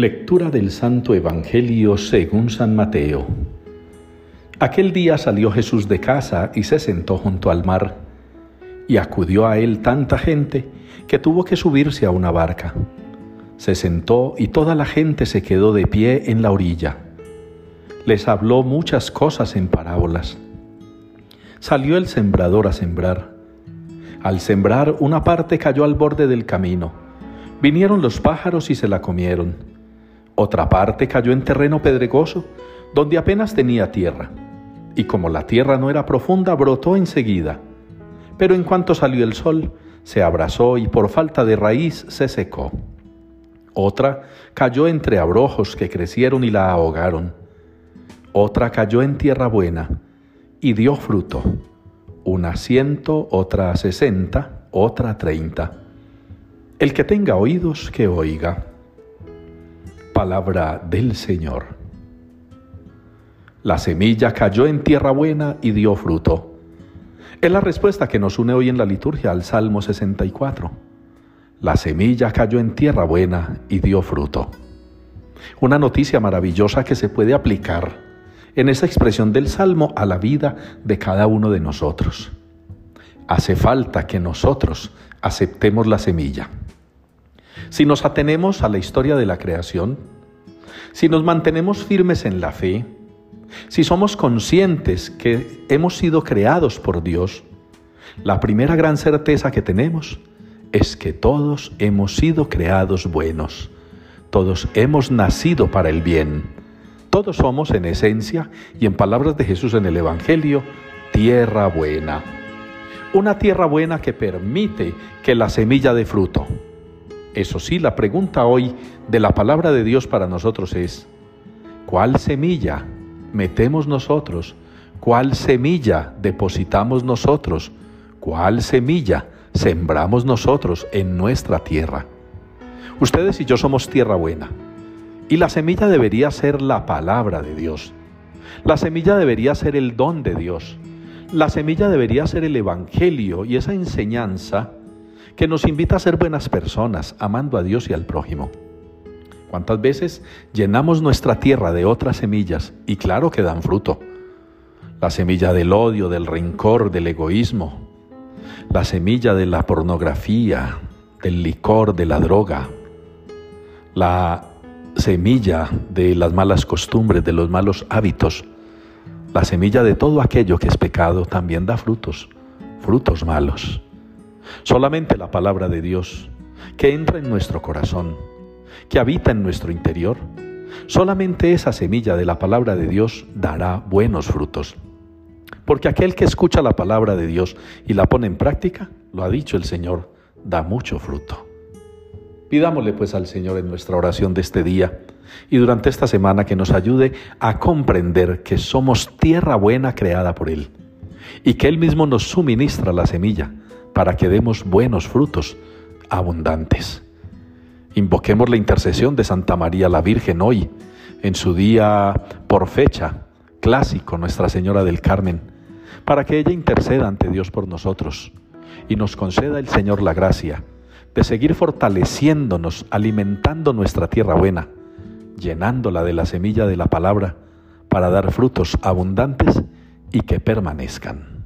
Lectura del Santo Evangelio según San Mateo. Aquel día salió Jesús de casa y se sentó junto al mar, y acudió a él tanta gente que tuvo que subirse a una barca. Se sentó y toda la gente se quedó de pie en la orilla. Les habló muchas cosas en parábolas. Salió el sembrador a sembrar. Al sembrar una parte cayó al borde del camino. Vinieron los pájaros y se la comieron. Otra parte cayó en terreno pedregoso, donde apenas tenía tierra, y como la tierra no era profunda, brotó enseguida. Pero en cuanto salió el sol, se abrazó y por falta de raíz se secó. Otra cayó entre abrojos que crecieron y la ahogaron. Otra cayó en tierra buena y dio fruto, una ciento, otra sesenta, otra treinta. El que tenga oídos, que oiga palabra del Señor. La semilla cayó en tierra buena y dio fruto. Es la respuesta que nos une hoy en la liturgia al Salmo 64. La semilla cayó en tierra buena y dio fruto. Una noticia maravillosa que se puede aplicar en esa expresión del Salmo a la vida de cada uno de nosotros. Hace falta que nosotros aceptemos la semilla. Si nos atenemos a la historia de la creación, si nos mantenemos firmes en la fe, si somos conscientes que hemos sido creados por Dios, la primera gran certeza que tenemos es que todos hemos sido creados buenos, todos hemos nacido para el bien, todos somos en esencia y en palabras de Jesús en el Evangelio, tierra buena. Una tierra buena que permite que la semilla dé fruto eso sí, la pregunta hoy de la palabra de Dios para nosotros es, ¿cuál semilla metemos nosotros? ¿Cuál semilla depositamos nosotros? ¿Cuál semilla sembramos nosotros en nuestra tierra? Ustedes y yo somos tierra buena. Y la semilla debería ser la palabra de Dios. La semilla debería ser el don de Dios. La semilla debería ser el Evangelio y esa enseñanza que nos invita a ser buenas personas, amando a Dios y al prójimo. ¿Cuántas veces llenamos nuestra tierra de otras semillas y claro que dan fruto? La semilla del odio, del rencor, del egoísmo, la semilla de la pornografía, del licor, de la droga, la semilla de las malas costumbres, de los malos hábitos, la semilla de todo aquello que es pecado también da frutos, frutos malos. Solamente la palabra de Dios, que entra en nuestro corazón, que habita en nuestro interior, solamente esa semilla de la palabra de Dios dará buenos frutos. Porque aquel que escucha la palabra de Dios y la pone en práctica, lo ha dicho el Señor, da mucho fruto. Pidámosle pues al Señor en nuestra oración de este día y durante esta semana que nos ayude a comprender que somos tierra buena creada por Él y que Él mismo nos suministra la semilla para que demos buenos frutos abundantes. Invoquemos la intercesión de Santa María la Virgen hoy, en su día por fecha clásico, Nuestra Señora del Carmen, para que ella interceda ante Dios por nosotros y nos conceda el Señor la gracia de seguir fortaleciéndonos, alimentando nuestra tierra buena, llenándola de la semilla de la palabra para dar frutos abundantes y que permanezcan.